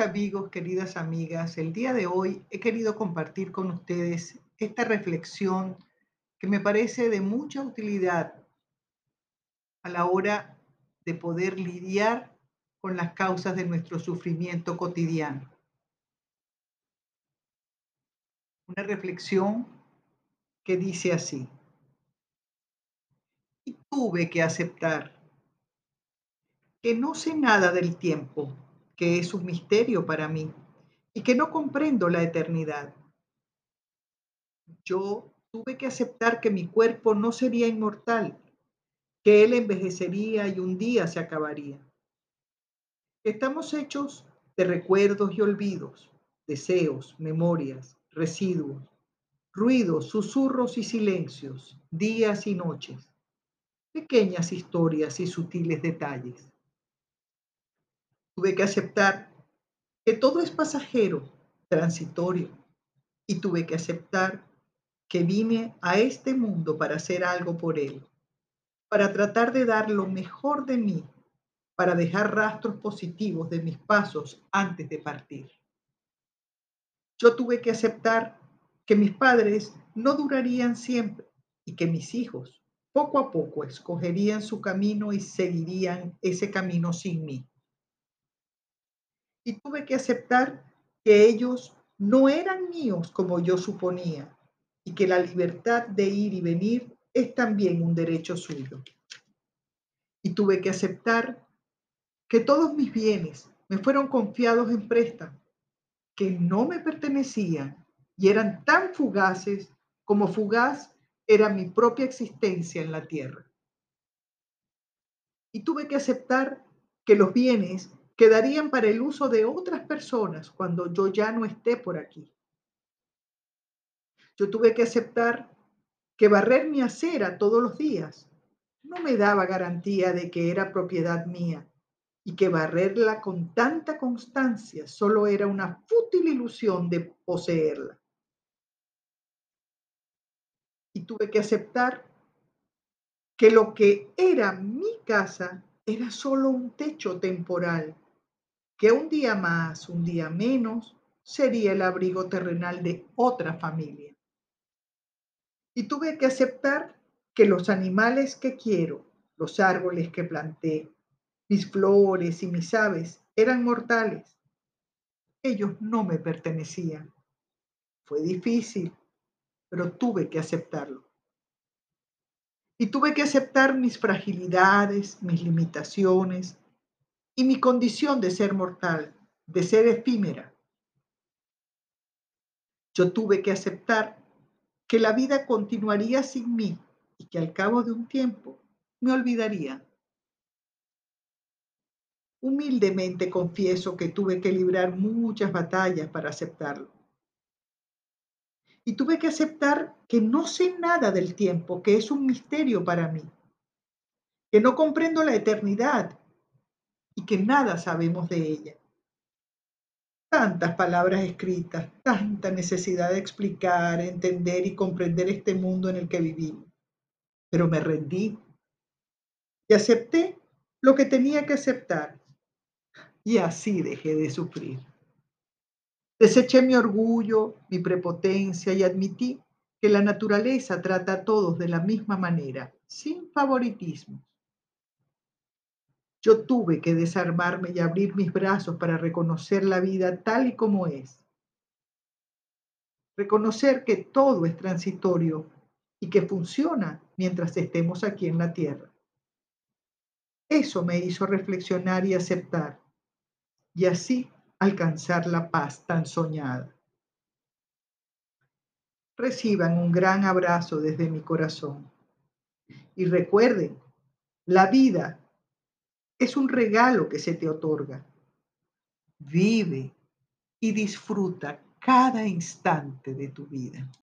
Amigos, queridas amigas, el día de hoy he querido compartir con ustedes esta reflexión que me parece de mucha utilidad a la hora de poder lidiar con las causas de nuestro sufrimiento cotidiano. Una reflexión que dice así, y tuve que aceptar que no sé nada del tiempo que es un misterio para mí y que no comprendo la eternidad. Yo tuve que aceptar que mi cuerpo no sería inmortal, que él envejecería y un día se acabaría. Estamos hechos de recuerdos y olvidos, deseos, memorias, residuos, ruidos, susurros y silencios, días y noches, pequeñas historias y sutiles detalles. Tuve que aceptar que todo es pasajero, transitorio, y tuve que aceptar que vine a este mundo para hacer algo por él, para tratar de dar lo mejor de mí, para dejar rastros positivos de mis pasos antes de partir. Yo tuve que aceptar que mis padres no durarían siempre y que mis hijos poco a poco escogerían su camino y seguirían ese camino sin mí y tuve que aceptar que ellos no eran míos como yo suponía y que la libertad de ir y venir es también un derecho suyo. Y tuve que aceptar que todos mis bienes me fueron confiados en préstamo, que no me pertenecían y eran tan fugaces como fugaz era mi propia existencia en la tierra. Y tuve que aceptar que los bienes quedarían para el uso de otras personas cuando yo ya no esté por aquí. Yo tuve que aceptar que barrer mi acera todos los días no me daba garantía de que era propiedad mía y que barrerla con tanta constancia solo era una fútil ilusión de poseerla. Y tuve que aceptar que lo que era mi casa era solo un techo temporal que un día más, un día menos, sería el abrigo terrenal de otra familia. Y tuve que aceptar que los animales que quiero, los árboles que planté, mis flores y mis aves eran mortales. Ellos no me pertenecían. Fue difícil, pero tuve que aceptarlo. Y tuve que aceptar mis fragilidades, mis limitaciones, y mi condición de ser mortal, de ser efímera. Yo tuve que aceptar que la vida continuaría sin mí y que al cabo de un tiempo me olvidaría. Humildemente confieso que tuve que librar muchas batallas para aceptarlo. Y tuve que aceptar que no sé nada del tiempo, que es un misterio para mí, que no comprendo la eternidad y que nada sabemos de ella. Tantas palabras escritas, tanta necesidad de explicar, entender y comprender este mundo en el que vivimos. Pero me rendí y acepté lo que tenía que aceptar. Y así dejé de sufrir. Deseché mi orgullo, mi prepotencia y admití que la naturaleza trata a todos de la misma manera, sin favoritismos. Yo tuve que desarmarme y abrir mis brazos para reconocer la vida tal y como es. Reconocer que todo es transitorio y que funciona mientras estemos aquí en la tierra. Eso me hizo reflexionar y aceptar, y así alcanzar la paz tan soñada. Reciban un gran abrazo desde mi corazón. Y recuerden, la vida es un regalo que se te otorga. Vive y disfruta cada instante de tu vida.